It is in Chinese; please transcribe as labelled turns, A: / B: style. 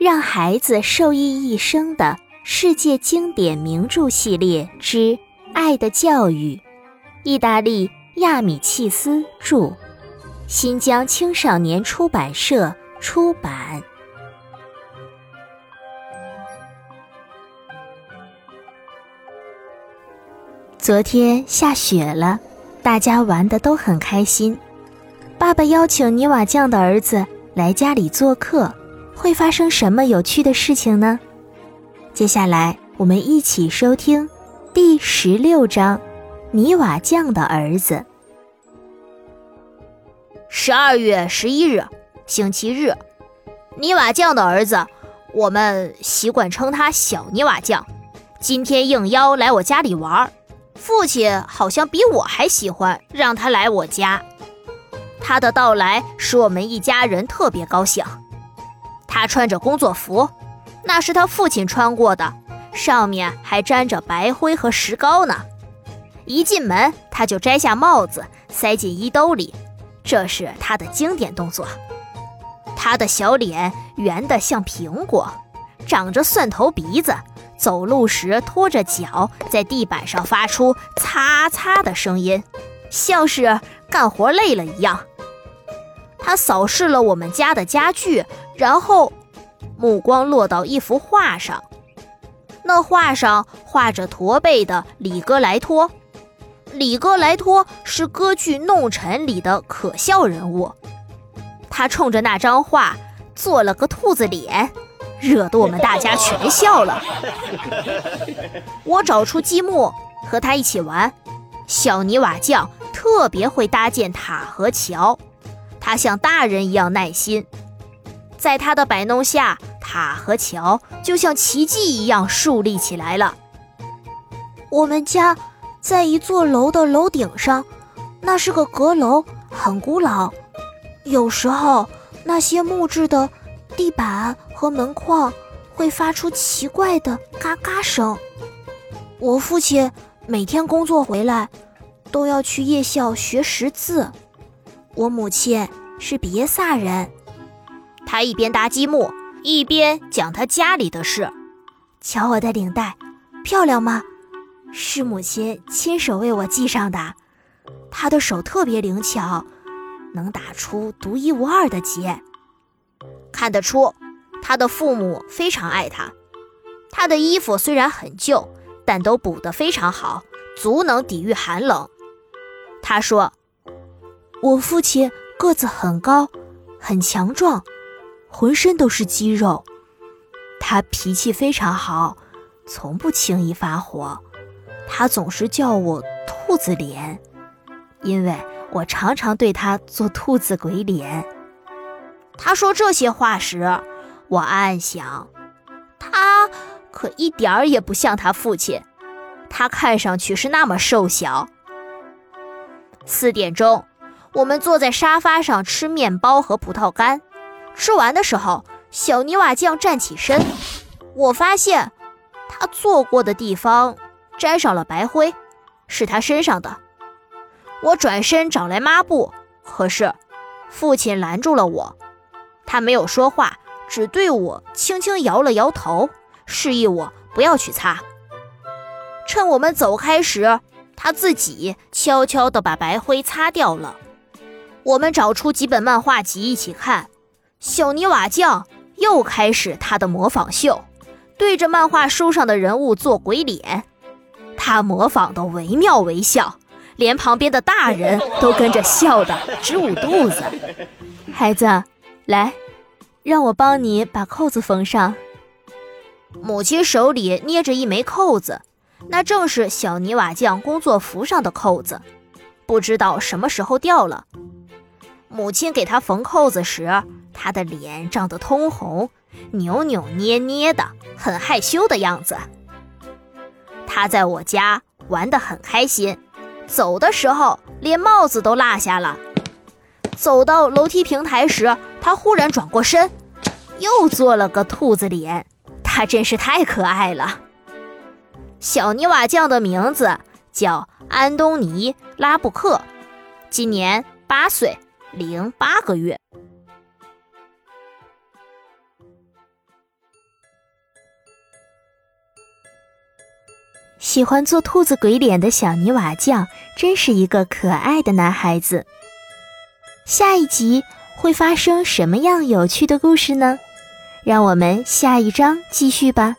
A: 让孩子受益一生的世界经典名著系列之《爱的教育》，意大利亚米契斯著，新疆青少年出版社出版。昨天下雪了，大家玩的都很开心。爸爸邀请泥瓦匠的儿子来家里做客。会发生什么有趣的事情呢？接下来我们一起收听第十六章《泥瓦匠的儿子》。
B: 十二月十一日，星期日，泥瓦匠的儿子，我们习惯称他小泥瓦匠。今天应邀来我家里玩，父亲好像比我还喜欢让他来我家。他的到来使我们一家人特别高兴。他穿着工作服，那是他父亲穿过的，上面还沾着白灰和石膏呢。一进门，他就摘下帽子，塞进衣兜里，这是他的经典动作。他的小脸圆得像苹果，长着蒜头鼻子，走路时拖着脚在地板上发出擦擦的声音，像是干活累了一样。他扫视了我们家的家具。然后，目光落到一幅画上，那画上画着驼背的里戈莱托。里戈莱托是歌剧《弄臣》里的可笑人物，他冲着那张画做了个兔子脸，惹得我们大家全笑了。我找出积木和他一起玩，小泥瓦匠特别会搭建塔和桥，他像大人一样耐心。在他的摆弄下，塔和桥就像奇迹一样竖立起来了。
C: 我们家在一座楼的楼顶上，那是个阁楼，很古老。有时候那些木质的地板和门框会发出奇怪的嘎嘎声。我父亲每天工作回来都要去夜校学识字。我母亲是比耶萨人。
B: 他一边搭积木，一边讲他家里的事。
C: 瞧我的领带，漂亮吗？是母亲亲手为我系上的。他的手特别灵巧，能打出独一无二的结。
B: 看得出，他的父母非常爱他。他的衣服虽然很旧，但都补得非常好，足能抵御寒冷。他说：“
C: 我父亲个子很高，很强壮。”浑身都是肌肉，他脾气非常好，从不轻易发火。他总是叫我“兔子脸”，因为我常常对他做兔子鬼脸。
B: 他说这些话时，我暗暗想，他可一点儿也不像他父亲。他看上去是那么瘦小。四点钟，我们坐在沙发上吃面包和葡萄干。吃完的时候，小泥瓦匠站起身，我发现他坐过的地方沾上了白灰，是他身上的。我转身找来抹布，可是父亲拦住了我，他没有说话，只对我轻轻摇了摇头，示意我不要去擦。趁我们走开时，他自己悄悄地把白灰擦掉了。我们找出几本漫画集一起看。小泥瓦匠又开始他的模仿秀，对着漫画书上的人物做鬼脸，他模仿的惟妙惟肖，连旁边的大人都跟着笑得直捂肚子。
A: 孩子，来，让我帮你把扣子缝上。
B: 母亲手里捏着一枚扣子，那正是小泥瓦匠工作服上的扣子，不知道什么时候掉了。母亲给他缝扣子时。他的脸涨得通红，扭扭捏捏的，很害羞的样子。他在我家玩得很开心，走的时候连帽子都落下了。走到楼梯平台时，他忽然转过身，又做了个兔子脸。他真是太可爱了。小泥瓦匠的名字叫安东尼·拉布克，今年八岁零八个月。
A: 喜欢做兔子鬼脸的小泥瓦匠真是一个可爱的男孩子。下一集会发生什么样有趣的故事呢？让我们下一章继续吧。